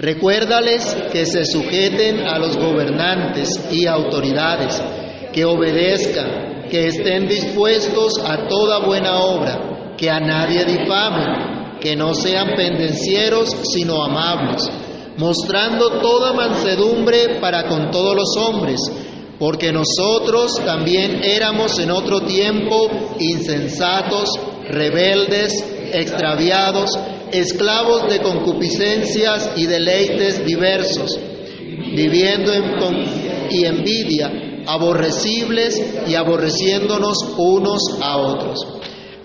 Recuérdales que se sujeten a los gobernantes y autoridades, que obedezcan, que estén dispuestos a toda buena obra, que a nadie difamen, que no sean pendencieros, sino amables, mostrando toda mansedumbre para con todos los hombres, porque nosotros también éramos en otro tiempo insensatos, rebeldes, extraviados, esclavos de concupiscencias y deleites diversos, viviendo en y envidia, aborrecibles y aborreciéndonos unos a otros.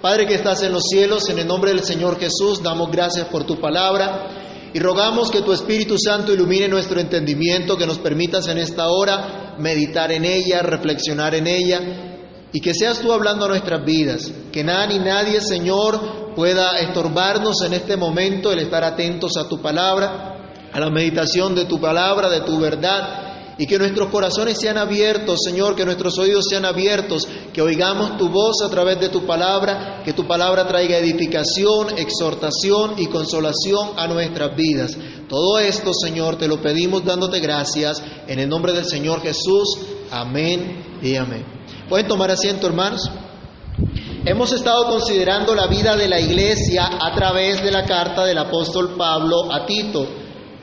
Padre que estás en los cielos, en el nombre del Señor Jesús, damos gracias por tu palabra y rogamos que tu Espíritu Santo ilumine nuestro entendimiento, que nos permitas en esta hora meditar en ella, reflexionar en ella y que seas tú hablando a nuestras vidas, que nada ni nadie, Señor, pueda estorbarnos en este momento el estar atentos a tu palabra, a la meditación de tu palabra, de tu verdad, y que nuestros corazones sean abiertos, Señor, que nuestros oídos sean abiertos, que oigamos tu voz a través de tu palabra, que tu palabra traiga edificación, exhortación y consolación a nuestras vidas. Todo esto, Señor, te lo pedimos dándote gracias en el nombre del Señor Jesús. Amén y amén. ¿Pueden tomar asiento, hermanos? Hemos estado considerando la vida de la iglesia a través de la carta del apóstol Pablo a Tito,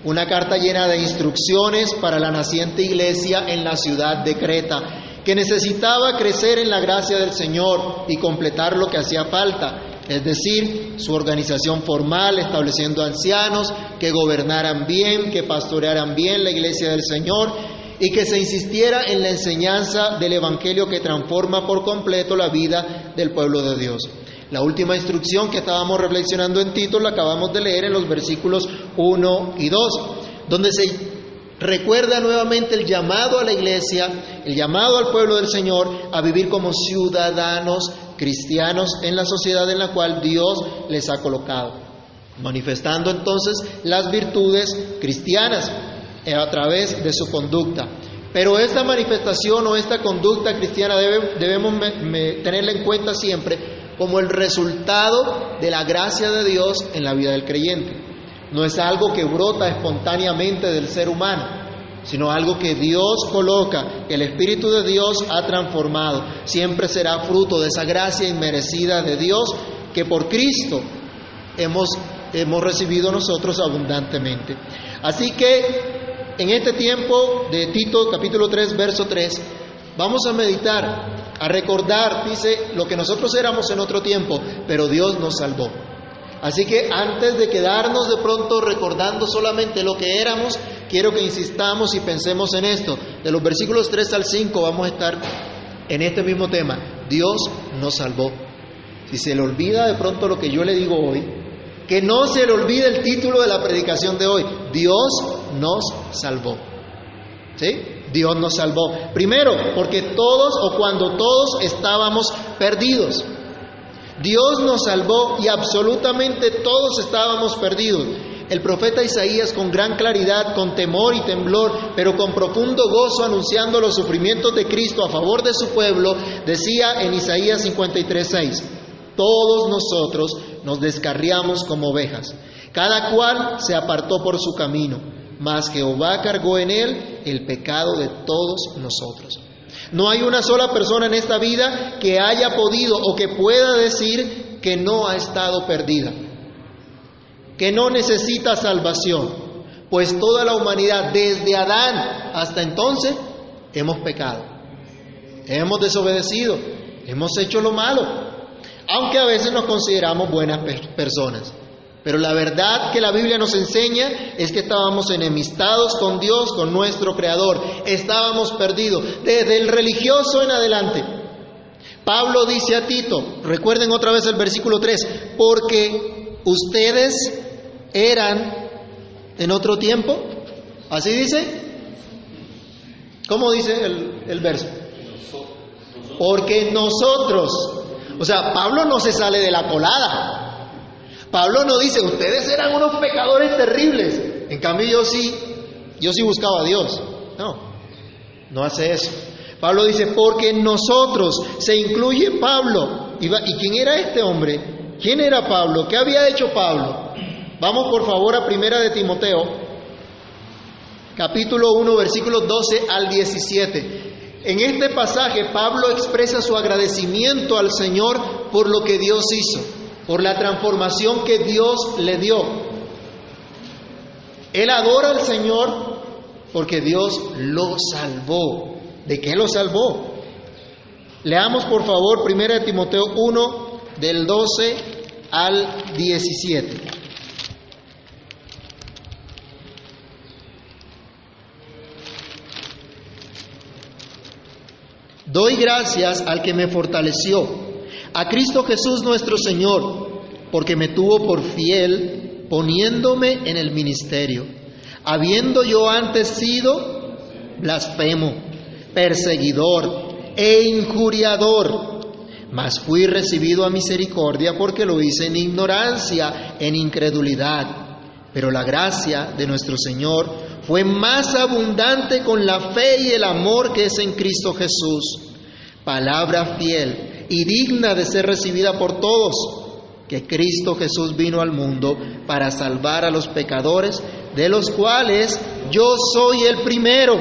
una carta llena de instrucciones para la naciente iglesia en la ciudad de Creta, que necesitaba crecer en la gracia del Señor y completar lo que hacía falta, es decir, su organización formal, estableciendo ancianos que gobernaran bien, que pastorearan bien la iglesia del Señor y que se insistiera en la enseñanza del Evangelio que transforma por completo la vida del pueblo de Dios. La última instrucción que estábamos reflexionando en Tito la acabamos de leer en los versículos 1 y 2, donde se recuerda nuevamente el llamado a la iglesia, el llamado al pueblo del Señor a vivir como ciudadanos cristianos en la sociedad en la cual Dios les ha colocado, manifestando entonces las virtudes cristianas a través de su conducta. Pero esta manifestación o esta conducta cristiana debemos tenerla en cuenta siempre como el resultado de la gracia de Dios en la vida del creyente. No es algo que brota espontáneamente del ser humano, sino algo que Dios coloca, que el Espíritu de Dios ha transformado. Siempre será fruto de esa gracia inmerecida de Dios que por Cristo hemos, hemos recibido nosotros abundantemente. Así que en este tiempo de Tito capítulo 3, verso 3, vamos a meditar, a recordar, dice, lo que nosotros éramos en otro tiempo, pero Dios nos salvó. Así que antes de quedarnos de pronto recordando solamente lo que éramos, quiero que insistamos y pensemos en esto. De los versículos 3 al 5 vamos a estar en este mismo tema. Dios nos salvó. Si se le olvida de pronto lo que yo le digo hoy, que no se le olvide el título de la predicación de hoy. Dios nos salvó. ¿Sí? Dios nos salvó. Primero, porque todos o cuando todos estábamos perdidos. Dios nos salvó y absolutamente todos estábamos perdidos. El profeta Isaías con gran claridad, con temor y temblor, pero con profundo gozo anunciando los sufrimientos de Cristo a favor de su pueblo, decía en Isaías 53:6, todos nosotros nos descarriamos como ovejas, cada cual se apartó por su camino, mas Jehová cargó en él el pecado de todos nosotros. No hay una sola persona en esta vida que haya podido o que pueda decir que no ha estado perdida, que no necesita salvación, pues toda la humanidad, desde Adán hasta entonces, hemos pecado, hemos desobedecido, hemos hecho lo malo, aunque a veces nos consideramos buenas personas. Pero la verdad que la Biblia nos enseña es que estábamos enemistados con Dios, con nuestro Creador. Estábamos perdidos, desde el religioso en adelante. Pablo dice a Tito, recuerden otra vez el versículo 3, porque ustedes eran en otro tiempo, así dice, ¿cómo dice el, el verso? Porque nosotros, o sea, Pablo no se sale de la colada. Pablo no dice, ustedes eran unos pecadores terribles. En cambio yo sí, yo sí buscaba a Dios. No, no hace eso. Pablo dice, porque nosotros, se incluye Pablo. ¿Y, quién era este hombre? ¿Quién era Pablo? ¿Qué había hecho Pablo? Vamos por favor a primera de Timoteo, capítulo 1, versículos 12 al 17. En este pasaje Pablo expresa su agradecimiento al Señor por lo que Dios hizo, por la transformación que Dios le dio. Él adora al Señor porque Dios lo salvó. ¿De qué lo salvó? Leamos por favor 1 Timoteo 1 del 12 al 17. Doy gracias al que me fortaleció, a Cristo Jesús nuestro Señor, porque me tuvo por fiel poniéndome en el ministerio, habiendo yo antes sido blasfemo, perseguidor e injuriador, mas fui recibido a misericordia porque lo hice en ignorancia, en incredulidad. Pero la gracia de nuestro Señor fue más abundante con la fe y el amor que es en Cristo Jesús. Palabra fiel y digna de ser recibida por todos, que Cristo Jesús vino al mundo para salvar a los pecadores, de los cuales yo soy el primero.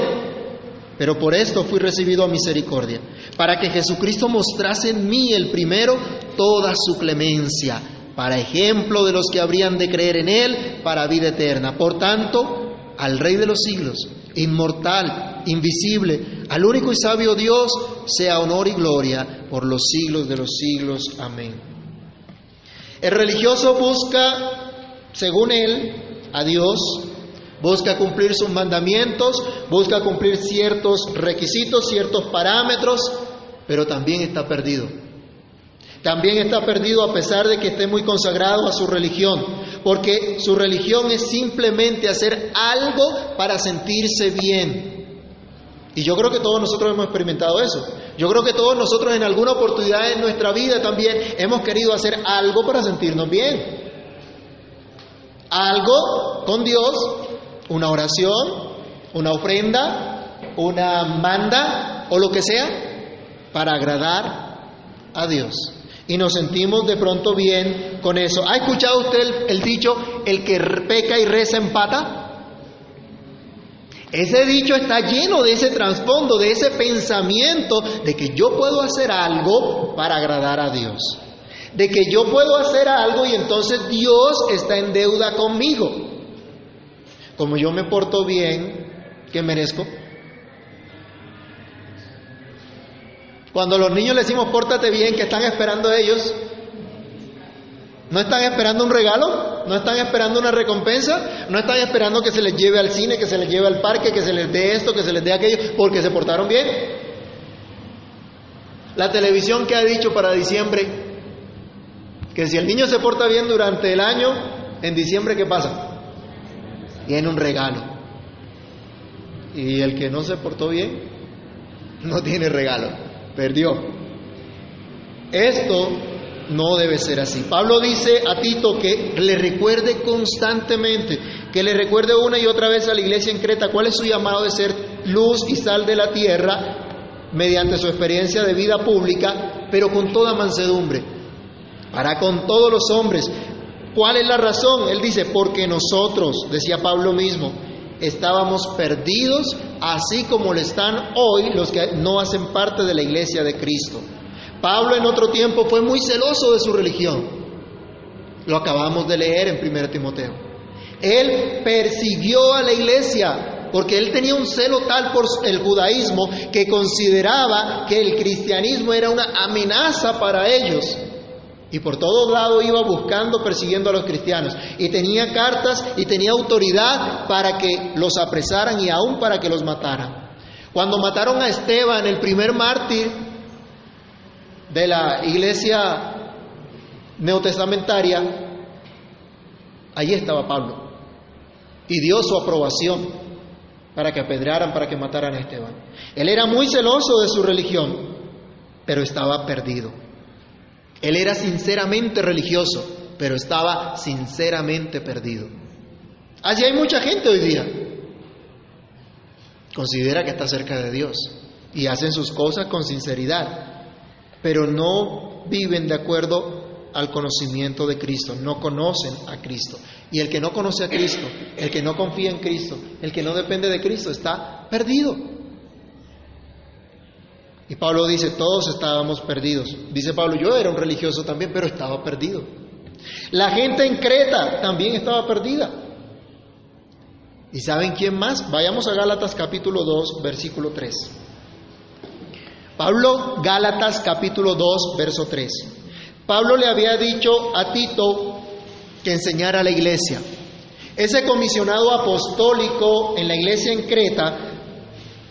Pero por esto fui recibido a misericordia, para que Jesucristo mostrase en mí el primero toda su clemencia para ejemplo de los que habrían de creer en Él para vida eterna. Por tanto, al Rey de los siglos, inmortal, invisible, al único y sabio Dios, sea honor y gloria por los siglos de los siglos. Amén. El religioso busca, según él, a Dios, busca cumplir sus mandamientos, busca cumplir ciertos requisitos, ciertos parámetros, pero también está perdido. También está perdido a pesar de que esté muy consagrado a su religión, porque su religión es simplemente hacer algo para sentirse bien. Y yo creo que todos nosotros hemos experimentado eso. Yo creo que todos nosotros en alguna oportunidad en nuestra vida también hemos querido hacer algo para sentirnos bien. Algo con Dios, una oración, una ofrenda, una manda o lo que sea, para agradar a Dios y nos sentimos de pronto bien con eso. ¿Ha escuchado usted el, dicho, el que peca y reza empata? Ese dicho está lleno de ese trasfondo, de ese pensamiento de que yo puedo hacer algo para agradar a Dios. De que yo puedo hacer algo y entonces Dios está en deuda conmigo. Como yo me porto bien, ¿qué merezco? Cuando los niños les decimos pórtate bien, ¿qué están esperando ellos? ¿No están esperando un regalo? ¿No están esperando una recompensa? ¿No están esperando que se les lleve al cine, que se les lleve al parque, que se les dé esto, que se les dé aquello, porque se portaron bien? La televisión que ha dicho para diciembre que si el niño se porta bien durante el año, en diciembre ¿qué pasa? Tiene un regalo. Y el que no se portó bien, no tiene regalo perdió. Esto no debe ser así. Pablo dice a Tito que le recuerde constantemente, que le recuerde una y otra vez a la iglesia en Creta cuál es su llamado de ser luz y sal de la tierra mediante su experiencia de vida pública, pero con toda mansedumbre, para con todos los hombres. ¿Cuál es la razón? Él dice, porque nosotros, decía Pablo mismo, estábamos perdidos, así como lo están hoy los que no hacen parte de la iglesia de Cristo. Pablo en otro tiempo fue muy celoso de su religión. Lo acabamos de leer en 1 Timoteo. Él persiguió a la iglesia porque él tenía un celo tal por el judaísmo que consideraba que el cristianismo era una amenaza para ellos. Y por todos lados iba buscando, persiguiendo a los cristianos. Y tenía cartas y tenía autoridad para que los apresaran y aún para que los mataran. Cuando mataron a Esteban, el primer mártir de la iglesia neotestamentaria, allí estaba Pablo. Y dio su aprobación para que apedrearan, para que mataran a Esteban. Él era muy celoso de su religión, pero estaba perdido. Él era sinceramente religioso, pero estaba sinceramente perdido. Allí hay mucha gente hoy día. Considera que está cerca de Dios y hacen sus cosas con sinceridad, pero no viven de acuerdo al conocimiento de Cristo, no conocen a Cristo. Y el que no conoce a Cristo, el que no confía en Cristo, el que no depende de Cristo, está perdido. Y Pablo dice, todos estábamos perdidos. Dice Pablo, yo era un religioso también, pero estaba perdido. La gente en Creta también estaba perdida. ¿Y saben quién más? Vayamos a Gálatas capítulo 2, versículo 3. Pablo, Gálatas capítulo 2, verso 3. Pablo le había dicho a Tito que enseñara a la iglesia. Ese comisionado apostólico en la iglesia en Creta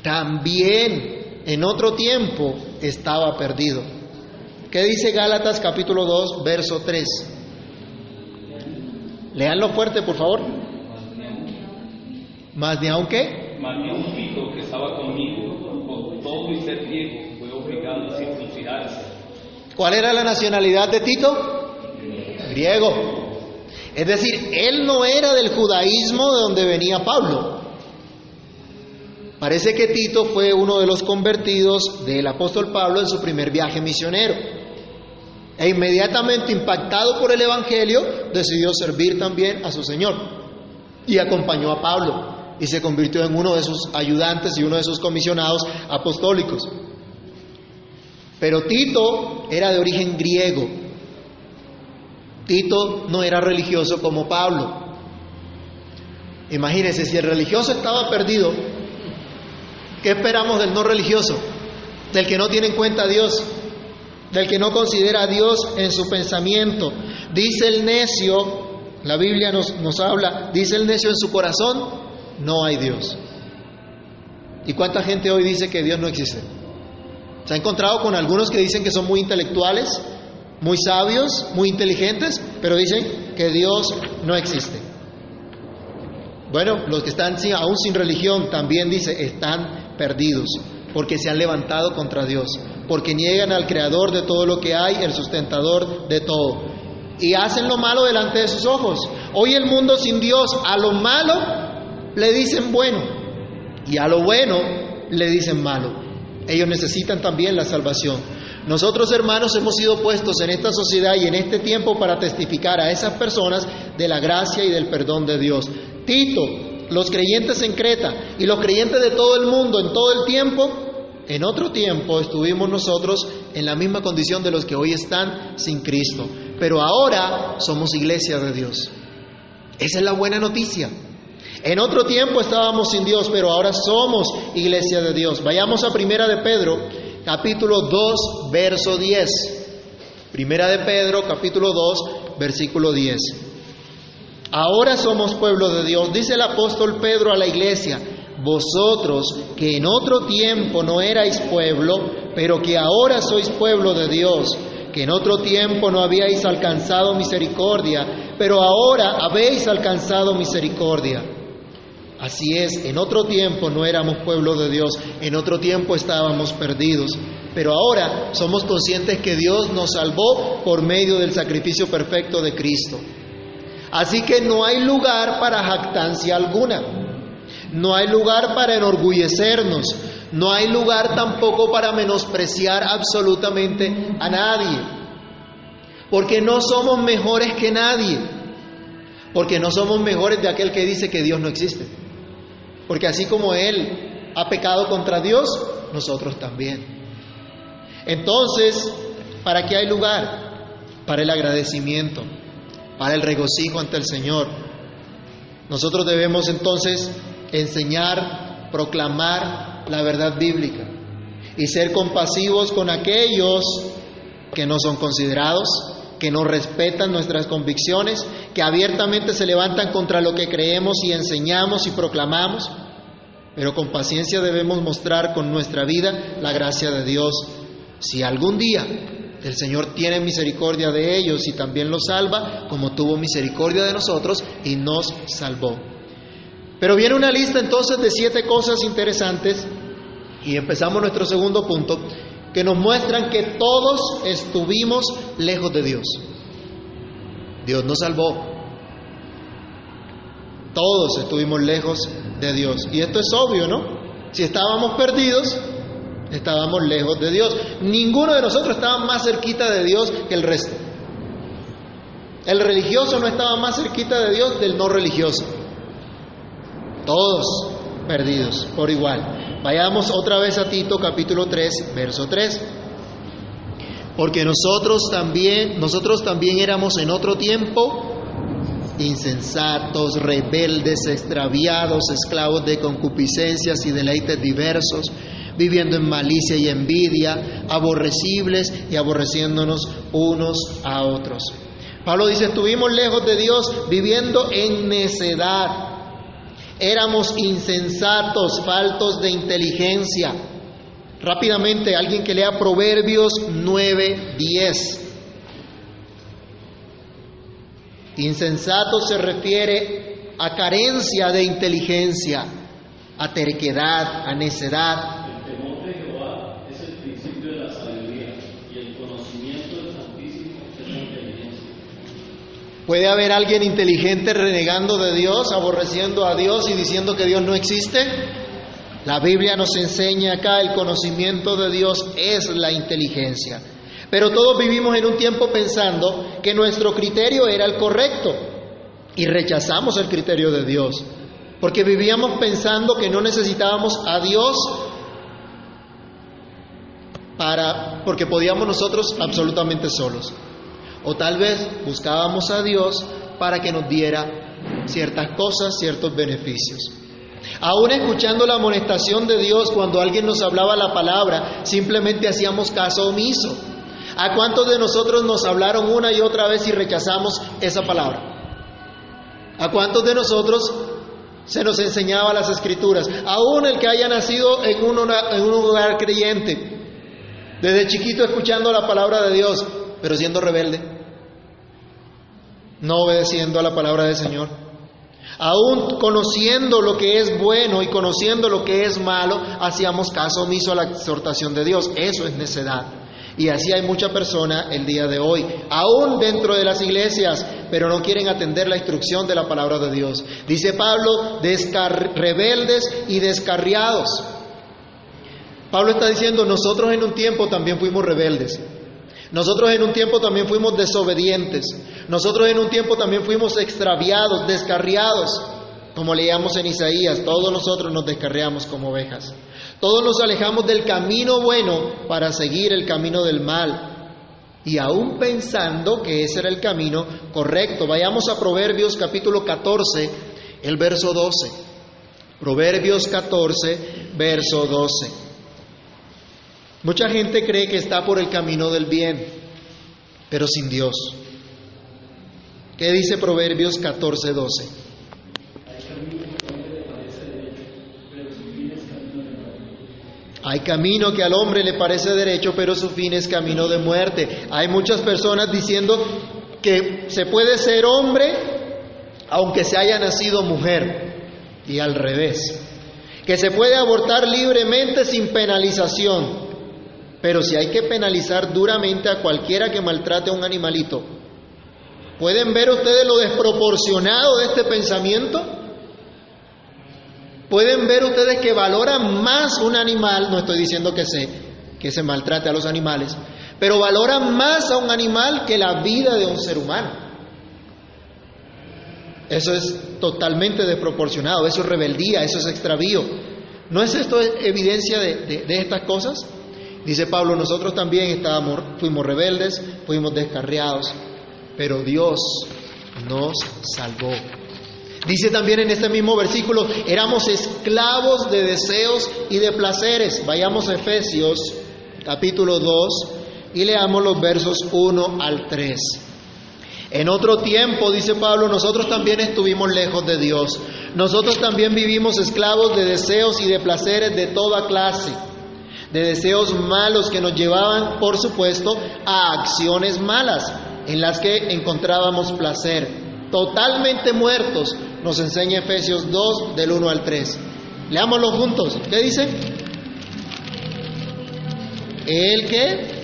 también en otro tiempo estaba perdido. ¿Qué dice Gálatas capítulo 2, verso 3? Leanlo fuerte, por favor. Más de aunque. Más de un Tito que estaba conmigo, con todo y ser griego, ¿Cuál era la nacionalidad de Tito? Griego. Es decir, él no era del judaísmo de donde venía Pablo. Parece que Tito fue uno de los convertidos del apóstol Pablo en su primer viaje misionero. E inmediatamente impactado por el Evangelio, decidió servir también a su Señor. Y acompañó a Pablo y se convirtió en uno de sus ayudantes y uno de sus comisionados apostólicos. Pero Tito era de origen griego. Tito no era religioso como Pablo. Imagínense, si el religioso estaba perdido, ¿qué esperamos del no religioso? Del que no tiene en cuenta a Dios, del que no considera a Dios en su pensamiento. Dice el necio, la Biblia nos, nos habla, dice el necio en su corazón, no hay Dios. ¿Y cuánta gente hoy dice que Dios no existe? Se ha encontrado con algunos que dicen que son muy intelectuales, muy sabios, muy inteligentes, pero dicen que Dios no existe. Bueno, los que están aún sin religión también dice están perdidos, porque se han levantado contra Dios, porque niegan al creador de todo lo que hay, el sustentador de todo, y hacen lo malo delante de sus ojos. Hoy el mundo sin Dios a lo malo le dicen bueno y a lo bueno le dicen malo. Ellos necesitan también la salvación. Nosotros hermanos hemos sido puestos en esta sociedad y en este tiempo para testificar a esas personas de la gracia y del perdón de Dios. Tito, los creyentes en Creta y los creyentes de todo el mundo en todo el tiempo, en otro tiempo estuvimos nosotros en la misma condición de los que hoy están sin Cristo. Pero ahora somos iglesia de Dios. Esa es la buena noticia. En otro tiempo estábamos sin Dios, pero ahora somos iglesia de Dios. Vayamos a Primera de Pedro, capítulo 2, verso 10. Primera de Pedro, capítulo 2, versículo 10. Ahora somos pueblo de Dios, dice el apóstol Pedro a la iglesia, vosotros que en otro tiempo no erais pueblo, pero que ahora sois pueblo de Dios, que en otro tiempo no habíais alcanzado misericordia, pero ahora habéis alcanzado misericordia. Así es, en otro tiempo no éramos pueblo de Dios, en otro tiempo estábamos perdidos, pero ahora somos conscientes que Dios nos salvó por medio del sacrificio perfecto de Cristo. Así que no hay lugar para jactancia alguna, no hay lugar para enorgullecernos, no hay lugar tampoco para menospreciar absolutamente a nadie, porque no somos mejores que nadie, porque no somos mejores de aquel que dice que Dios no existe. Porque así como Él ha pecado contra Dios, nosotros también. Entonces, ¿para qué hay lugar? Para el agradecimiento, para el regocijo ante el Señor. Nosotros debemos entonces enseñar, proclamar la verdad bíblica y ser compasivos con aquellos que no son considerados, que no respetan nuestras convicciones, que abiertamente se levantan contra lo que creemos y enseñamos y proclamamos, pero con paciencia debemos mostrar con nuestra vida la gracia de Dios. Si algún día el Señor tiene misericordia de ellos y también los salva, como tuvo misericordia de nosotros y nos salvó. Pero viene una lista entonces de siete cosas interesantes y empezamos nuestro segundo punto, que nos muestran que todos estuvimos lejos de Dios. Dios nos salvó. Todos estuvimos lejos de Dios. Y esto es obvio, ¿no? Si estábamos perdidos, estábamos lejos de Dios. Ninguno de nosotros estaba más cerquita de Dios que el resto. El religioso no estaba más cerquita de Dios del no religioso. Todos perdidos por igual. Vayamos otra vez a Tito capítulo 3, verso 3. Porque nosotros también, nosotros también éramos en otro tiempo insensatos, rebeldes, extraviados, esclavos de concupiscencias y deleites diversos, viviendo en malicia y envidia, aborrecibles y aborreciéndonos unos a otros. Pablo dice, estuvimos lejos de Dios viviendo en necedad. Éramos insensatos, faltos de inteligencia. Rápidamente, alguien que lea Proverbios 9, 10. Insensato se refiere a carencia de inteligencia, a terquedad, a necedad. El temor de Jehová es el principio de la sabiduría y el conocimiento del Santísimo es la inteligencia. ¿Puede haber alguien inteligente renegando de Dios, aborreciendo a Dios y diciendo que Dios no existe? La Biblia nos enseña acá el conocimiento de Dios es la inteligencia. Pero todos vivimos en un tiempo pensando que nuestro criterio era el correcto y rechazamos el criterio de Dios, porque vivíamos pensando que no necesitábamos a Dios para porque podíamos nosotros absolutamente solos. O tal vez buscábamos a Dios para que nos diera ciertas cosas, ciertos beneficios. Aún escuchando la amonestación de Dios cuando alguien nos hablaba la palabra, simplemente hacíamos caso omiso. ¿A cuántos de nosotros nos hablaron una y otra vez y rechazamos esa palabra? ¿A cuántos de nosotros se nos enseñaba las escrituras? Aún el que haya nacido en un, en un lugar creyente, desde chiquito escuchando la palabra de Dios, pero siendo rebelde, no obedeciendo a la palabra del Señor. Aún conociendo lo que es bueno y conociendo lo que es malo, hacíamos caso omiso a la exhortación de Dios. Eso es necedad. Y así hay mucha persona el día de hoy, aún dentro de las iglesias, pero no quieren atender la instrucción de la palabra de Dios. Dice Pablo, rebeldes y descarriados. Pablo está diciendo, nosotros en un tiempo también fuimos rebeldes. Nosotros en un tiempo también fuimos desobedientes. Nosotros en un tiempo también fuimos extraviados, descarriados. Como leíamos en Isaías, todos nosotros nos descarriamos como ovejas. Todos nos alejamos del camino bueno para seguir el camino del mal. Y aún pensando que ese era el camino correcto. Vayamos a Proverbios capítulo 14, el verso 12. Proverbios 14, verso 12. Mucha gente cree que está por el camino del bien, pero sin Dios. ¿Qué dice Proverbios 14, 12? Hay camino que al hombre le parece derecho, pero su fin es camino de muerte. Hay muchas personas diciendo que se puede ser hombre aunque se haya nacido mujer, y al revés. Que se puede abortar libremente sin penalización, pero si hay que penalizar duramente a cualquiera que maltrate a un animalito, ¿pueden ver ustedes lo desproporcionado de este pensamiento? ¿Pueden ver ustedes que valora más un animal? No estoy diciendo que se, que se maltrate a los animales, pero valora más a un animal que la vida de un ser humano. Eso es totalmente desproporcionado, eso es rebeldía, eso es extravío. ¿No es esto evidencia de, de, de estas cosas? Dice Pablo, nosotros también estábamos, fuimos rebeldes, fuimos descarriados, pero Dios nos salvó. Dice también en este mismo versículo, éramos esclavos de deseos y de placeres. Vayamos a Efesios capítulo 2 y leamos los versos 1 al 3. En otro tiempo, dice Pablo, nosotros también estuvimos lejos de Dios. Nosotros también vivimos esclavos de deseos y de placeres de toda clase de deseos malos que nos llevaban, por supuesto, a acciones malas en las que encontrábamos placer. Totalmente muertos, nos enseña Efesios 2 del 1 al 3. Leámoslo juntos. ¿Qué dice? El que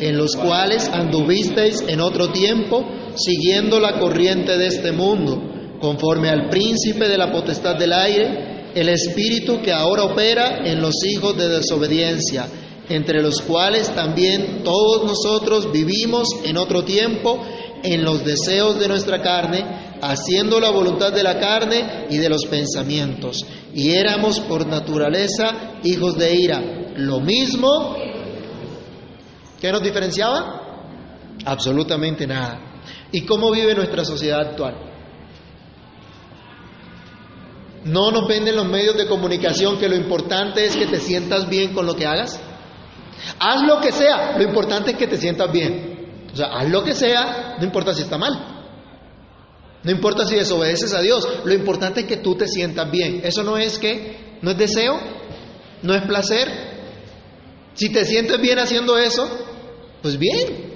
en los cuales anduvisteis en otro tiempo, siguiendo la corriente de este mundo conforme al príncipe de la potestad del aire, el espíritu que ahora opera en los hijos de desobediencia, entre los cuales también todos nosotros vivimos en otro tiempo en los deseos de nuestra carne, haciendo la voluntad de la carne y de los pensamientos. Y éramos por naturaleza hijos de ira. Lo mismo, ¿qué nos diferenciaba? Absolutamente nada. ¿Y cómo vive nuestra sociedad actual? No nos venden los medios de comunicación que lo importante es que te sientas bien con lo que hagas. Haz lo que sea, lo importante es que te sientas bien. O sea, haz lo que sea, no importa si está mal. No importa si desobedeces a Dios, lo importante es que tú te sientas bien. Eso no es que, no es deseo, no es placer. Si te sientes bien haciendo eso, pues bien.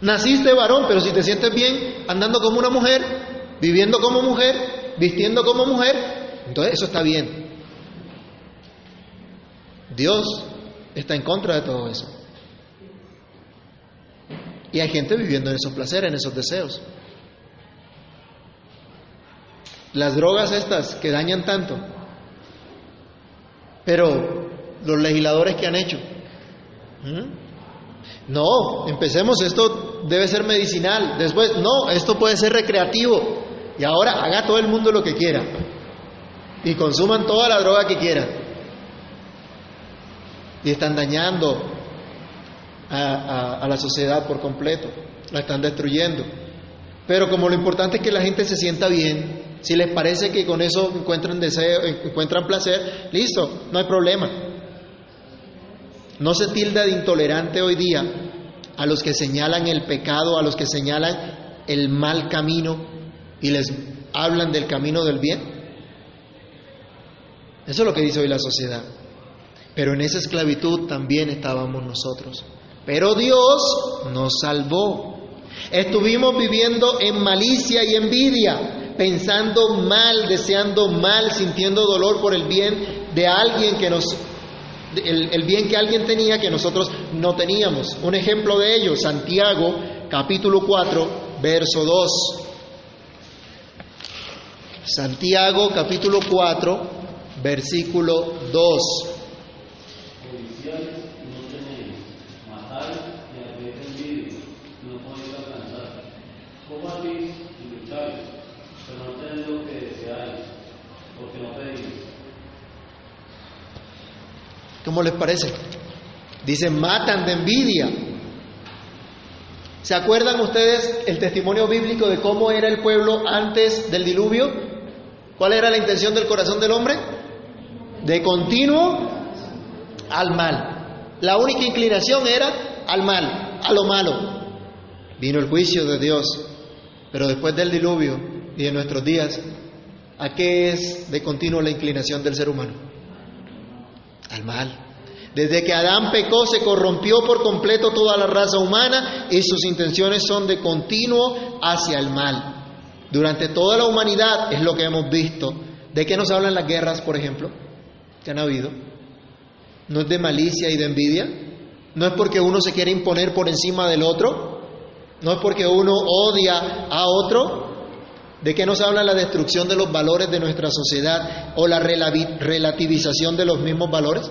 Naciste varón, pero si te sientes bien andando como una mujer, viviendo como mujer, vistiendo como mujer, entonces eso está bien. Dios está en contra de todo eso. Y hay gente viviendo en esos placeres, en esos deseos. Las drogas estas que dañan tanto. Pero los legisladores que han hecho. No, empecemos, esto debe ser medicinal. Después, no, esto puede ser recreativo. Y ahora haga todo el mundo lo que quiera. Y consuman toda la droga que quieran. Y están dañando a, la sociedad por completo. La están destruyendo. Pero como lo importante es que la gente se sienta bien, si les parece que con eso encuentran deseo, encuentran placer, listo, no hay problema. No se tilda de intolerante hoy día a los que señalan el pecado, a los que señalan el mal camino, y les hablan del camino del bien. Eso es lo que dice hoy la sociedad. Pero en esa esclavitud también estábamos nosotros. Pero Dios nos salvó. Estuvimos viviendo en malicia y envidia, pensando mal, deseando mal, sintiendo dolor por el bien de alguien que nos el, bien que alguien tenía que nosotros no teníamos. Un ejemplo de ello, Santiago capítulo 4, verso 2. Santiago capítulo 4, versículo 2. ¿Cómo les parece? Dicen, matan de envidia. ¿Se acuerdan ustedes el testimonio bíblico de cómo era el pueblo antes del diluvio? ¿Cuál era la intención del corazón del hombre? De continuo al mal. La única inclinación era al mal, a lo malo. Vino el juicio de Dios, pero después del diluvio y en nuestros días, ¿a qué es de continuo la inclinación del ser humano? Al mal. Desde que Adán pecó se corrompió por completo toda la raza humana y sus intenciones son de continuo hacia el mal. Durante toda la humanidad es lo que hemos visto. ¿De qué nos hablan las guerras, por ejemplo? que han habido? ¿No es de malicia y de envidia? ¿No es porque uno se quiere imponer por encima del otro? ¿No es porque uno odia a otro? ¿De qué nos habla la destrucción de los valores de nuestra sociedad o la relativización de los mismos valores?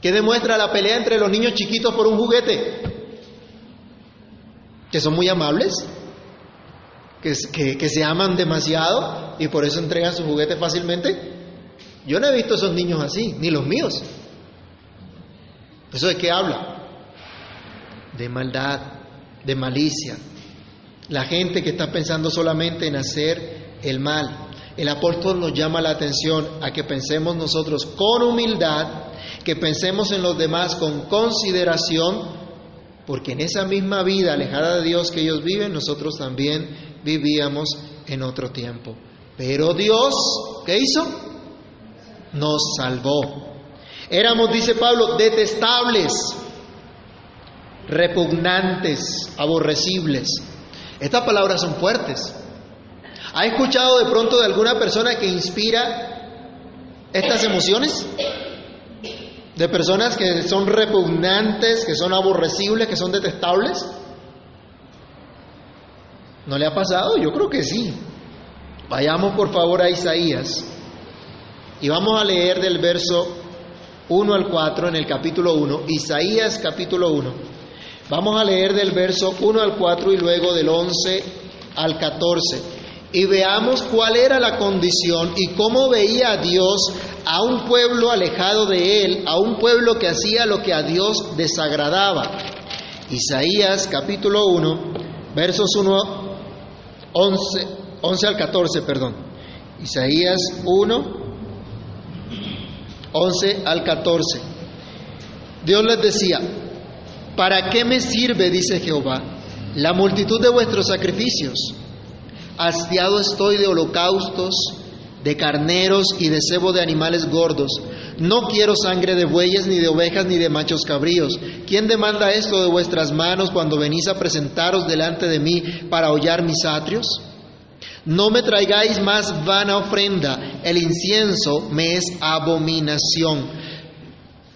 ¿Qué demuestra la pelea entre los niños chiquitos por un juguete? Que son muy amables, que, se aman demasiado y por eso entregan sus juguetes fácilmente. Yo no he visto esos niños así, ni los míos. ¿Eso de qué habla? De maldad, de malicia. La gente que está pensando solamente en hacer el mal. El apóstol nos llama la atención a que pensemos nosotros con humildad, que pensemos en los demás con consideración, porque en esa misma vida alejada de Dios que ellos viven, nosotros también vivíamos en otro tiempo. Pero Dios, ¿qué hizo? Nos salvó. Éramos, dice Pablo, detestables, repugnantes, aborrecibles. Estas palabras son fuertes. ¿Ha escuchado de pronto de alguna persona que inspira estas emociones? De personas que son repugnantes, que son aborrecibles, que son detestables. ¿No le ha pasado? Yo creo que sí. Vayamos por favor a Isaías y vamos a leer del verso 1 al 4 en el capítulo 1, Isaías capítulo 1. Vamos a leer del verso 1 al 4 y luego del 11 al 14. Y veamos cuál era la condición y cómo veía a Dios a un pueblo alejado de él, a un pueblo que hacía lo que a Dios desagradaba. Isaías capítulo 1, versos 1, 11, 11 al 14, perdón. Isaías 1, 11 al 14. Dios les decía, ¿para qué me sirve, dice Jehová, la multitud de vuestros sacrificios? Hastiado estoy de holocaustos, de carneros y de cebo de animales gordos. No quiero sangre de bueyes, ni de ovejas, ni de machos cabríos. ¿Quién demanda esto de vuestras manos cuando venís a presentaros delante de mí para hollar mis atrios? No me traigáis más vana ofrenda, el incienso me es abominación.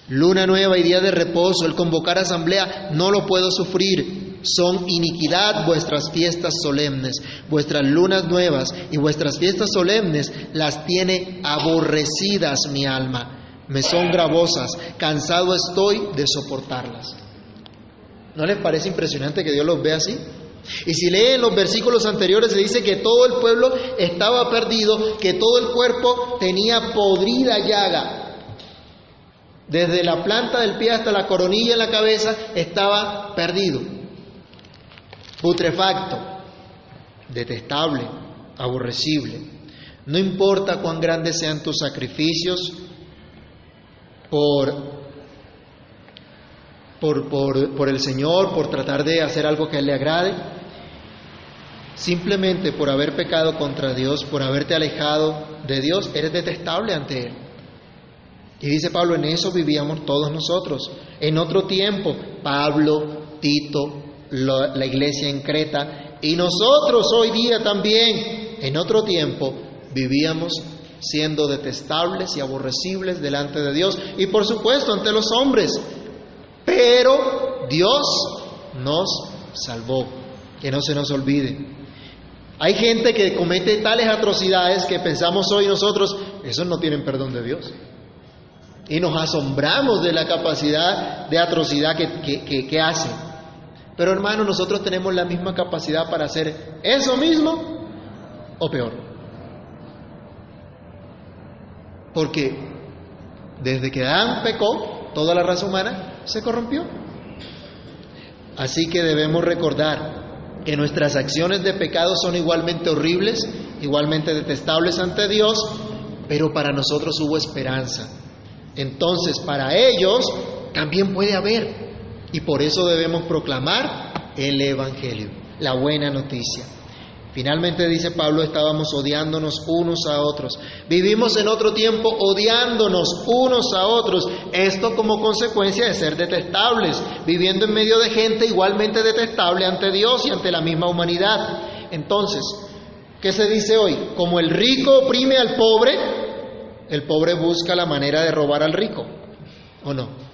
Luna nueva y día de reposo, el convocar asamblea, no lo puedo sufrir. Son iniquidad vuestras fiestas solemnes, vuestras lunas nuevas y vuestras fiestas solemnes las tiene aborrecidas mi alma. Me son gravosas, cansado estoy de soportarlas. ¿No les parece impresionante que Dios los vea así? Y si leen los versículos anteriores, se dice que todo el pueblo estaba perdido, que todo el cuerpo tenía podrida llaga. Desde la planta del pie hasta la coronilla en la cabeza estaba perdido, putrefacto, detestable, aborrecible. No importa cuán grandes sean tus sacrificios por por, por, por, el Señor, por tratar de hacer algo que a Él le agrade, simplemente por haber pecado contra Dios, por haberte alejado de Dios, eres detestable ante Él. Y dice Pablo, en eso vivíamos todos nosotros. En otro tiempo, Pablo, Tito, la, iglesia en Creta, y nosotros hoy día también, en otro tiempo, vivíamos siendo detestables y aborrecibles delante de Dios y por supuesto ante los hombres. Pero Dios nos salvó, que no se nos olvide. Hay gente que comete tales atrocidades que pensamos hoy nosotros, esos no tienen perdón de Dios. Y nos asombramos de la capacidad de atrocidad que, que hacen. Pero hermano, nosotros tenemos la misma capacidad para hacer eso mismo o peor. Porque desde que Adán pecó, toda la raza humana se corrompió. Así que debemos recordar que nuestras acciones de pecado son igualmente horribles, igualmente detestables ante Dios, pero para nosotros hubo esperanza. Entonces, para ellos también puede haber. Y por eso debemos proclamar el Evangelio, la buena noticia. Finalmente dice Pablo, estábamos odiándonos unos a otros. Vivimos en otro tiempo odiándonos unos a otros. Esto como consecuencia de ser detestables, viviendo en medio de gente igualmente detestable ante Dios y ante la misma humanidad. Entonces, ¿qué se dice hoy? Como el rico oprime al pobre, el pobre busca la manera de robar al rico. ¿O no?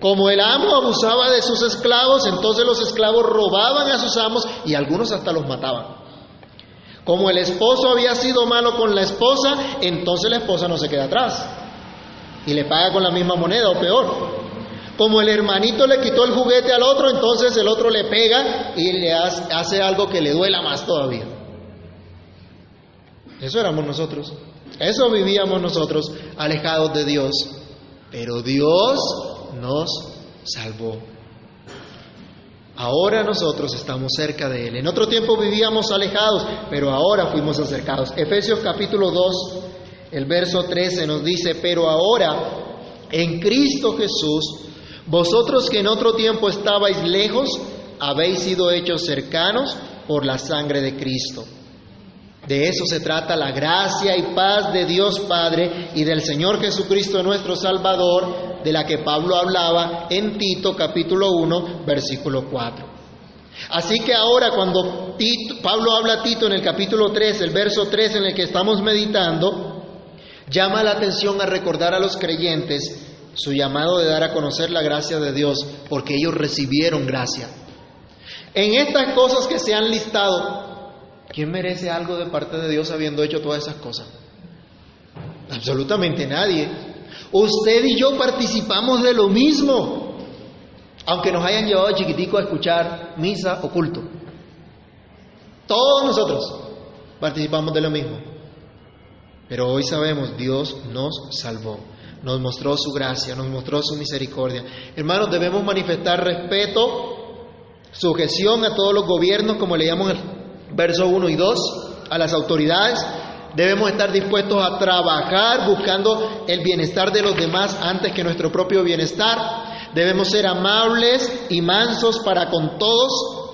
Como el amo abusaba de sus esclavos, entonces los esclavos robaban a sus amos y algunos hasta los mataban. Como el esposo había sido malo con la esposa, entonces la esposa no se queda atrás y le paga con la misma moneda o peor. Como el hermanito le quitó el juguete al otro, entonces el otro le pega y le hace algo que le duela más todavía. Eso éramos nosotros. Eso vivíamos nosotros alejados de Dios. Pero Dios nos salvó. Ahora nosotros estamos cerca de Él. En otro tiempo vivíamos alejados, pero ahora fuimos acercados. Efesios capítulo 2, el verso 13 nos dice, pero ahora en Cristo Jesús, vosotros que en otro tiempo estabais lejos, habéis sido hechos cercanos por la sangre de Cristo. De eso se trata la gracia y paz de Dios Padre y del Señor Jesucristo nuestro Salvador, de la que Pablo hablaba en Tito capítulo 1, versículo 4. Así que ahora cuando Pablo habla a Tito en el capítulo 3, el verso 3 en el que estamos meditando, llama la atención a recordar a los creyentes su llamado de dar a conocer la gracia de Dios, porque ellos recibieron gracia. En estas cosas que se han listado, ¿Quién merece algo de parte de Dios habiendo hecho todas esas cosas? Absolutamente nadie. Usted y yo participamos de lo mismo, aunque nos hayan llevado chiquitico a escuchar misa o culto. Todos nosotros participamos de lo mismo. Pero hoy sabemos, Dios nos salvó, nos mostró su gracia, nos mostró su misericordia. Hermanos, debemos manifestar respeto, sujeción a todos los gobiernos, como leíamos en el verso 1 y 2, a las autoridades. Debemos estar dispuestos a trabajar buscando el bienestar de los demás antes que nuestro propio bienestar. Debemos ser amables y mansos para con todos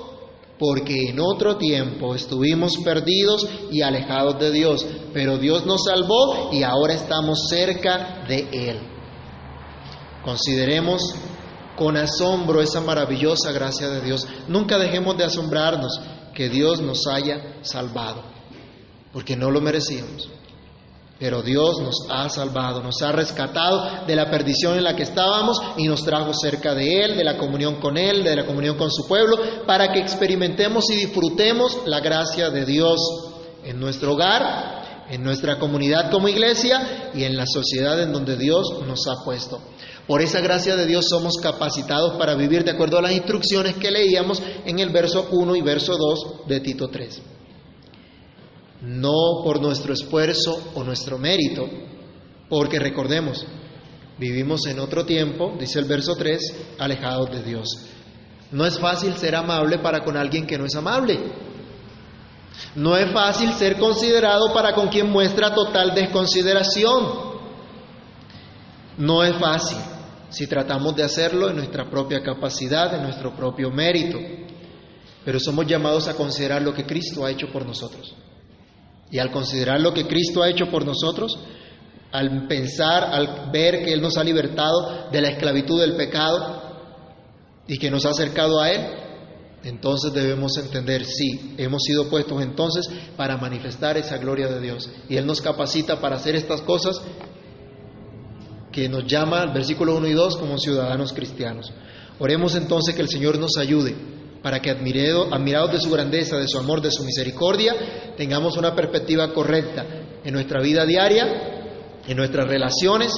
porque en otro tiempo estuvimos perdidos y alejados de Dios, pero Dios nos salvó y ahora estamos cerca de Él. Consideremos con asombro esa maravillosa gracia de Dios. Nunca dejemos de asombrarnos que Dios nos haya salvado, porque no lo merecíamos. Pero Dios nos ha salvado, nos ha rescatado de la perdición en la que estábamos y nos trajo cerca de Él, de la comunión con Él, de la comunión con su pueblo, para que experimentemos y disfrutemos la gracia de Dios en nuestro hogar, en nuestra comunidad como iglesia y en la sociedad en donde Dios nos ha puesto. Por esa gracia de Dios somos capacitados para vivir de acuerdo a las instrucciones que leíamos en el verso 1 y verso 2 de Tito 3 no por nuestro esfuerzo o nuestro mérito, porque recordemos, vivimos en otro tiempo, dice el verso 3, alejados de Dios. No es fácil ser amable para con alguien que no es amable. No es fácil ser considerado para con quien muestra total desconsideración. No es fácil si tratamos de hacerlo en nuestra propia capacidad, en nuestro propio mérito. Pero somos llamados a considerar lo que Cristo ha hecho por nosotros. Y al considerar lo que Cristo ha hecho por nosotros, al pensar, al ver que Él nos ha libertado de la esclavitud del pecado y que nos ha acercado a Él, entonces debemos entender, sí, hemos sido puestos entonces para manifestar esa gloria de Dios. Y Él nos capacita para hacer estas cosas que nos llama, versículo 1 y 2, como ciudadanos cristianos. Oremos entonces que el Señor nos ayude para que admirados de su grandeza, de su amor, de su misericordia, tengamos una perspectiva correcta en nuestra vida diaria, en nuestras relaciones,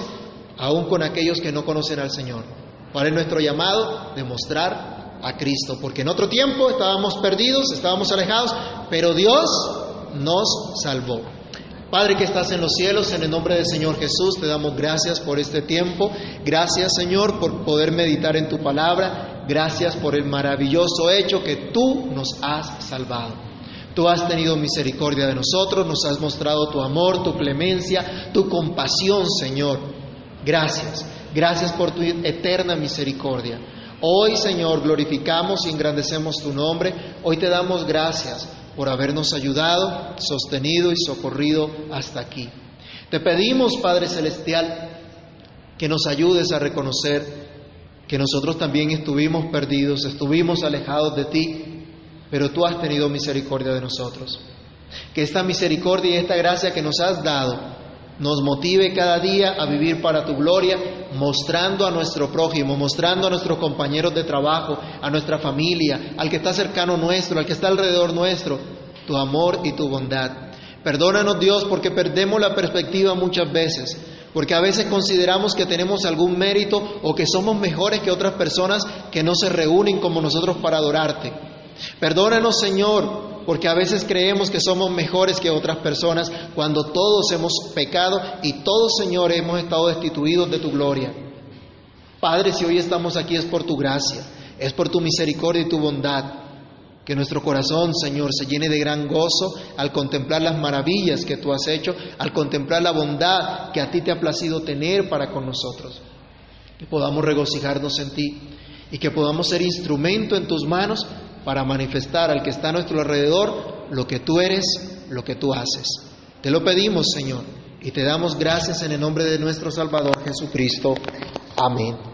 aún con aquellos que no conocen al Señor. ¿Cuál es nuestro llamado? Demostrar a Cristo, porque en otro tiempo estábamos perdidos, estábamos alejados, pero Dios nos salvó. Padre que estás en los cielos, en el nombre del Señor Jesús, te damos gracias por este tiempo. Gracias Señor por poder meditar en tu palabra. Gracias por el maravilloso hecho que tú nos has salvado. Tú has tenido misericordia de nosotros, nos has mostrado tu amor, tu clemencia, tu compasión, Señor. Gracias, gracias por tu eterna misericordia. Hoy, Señor, glorificamos y engrandecemos tu nombre. Hoy te damos gracias por habernos ayudado, sostenido y socorrido hasta aquí. Te pedimos, Padre Celestial, que nos ayudes a reconocer que nosotros también estuvimos perdidos, estuvimos alejados de ti, pero tú has tenido misericordia de nosotros. Que esta misericordia y esta gracia que nos has dado nos motive cada día a vivir para tu gloria, mostrando a nuestro prójimo, mostrando a nuestros compañeros de trabajo, a nuestra familia, al que está cercano nuestro, al que está alrededor nuestro, tu amor y tu bondad. Perdónanos Dios porque perdemos la perspectiva muchas veces porque a veces consideramos que tenemos algún mérito o que somos mejores que otras personas que no se reúnen como nosotros para adorarte. Perdónanos, Señor, porque a veces creemos que somos mejores que otras personas cuando todos hemos pecado y todos, Señor, hemos estado destituidos de tu gloria. Padre, si hoy estamos aquí es por tu gracia, es por tu misericordia y tu bondad. Que nuestro corazón, Señor, se llene de gran gozo al contemplar las maravillas que tú has hecho, al contemplar la bondad que a ti te ha placido tener para con nosotros. Que podamos regocijarnos en ti y que podamos ser instrumento en tus manos para manifestar al que está a nuestro alrededor lo que tú eres, lo que tú haces. Te lo pedimos, Señor, y te damos gracias en el nombre de nuestro Salvador Jesucristo. Amén.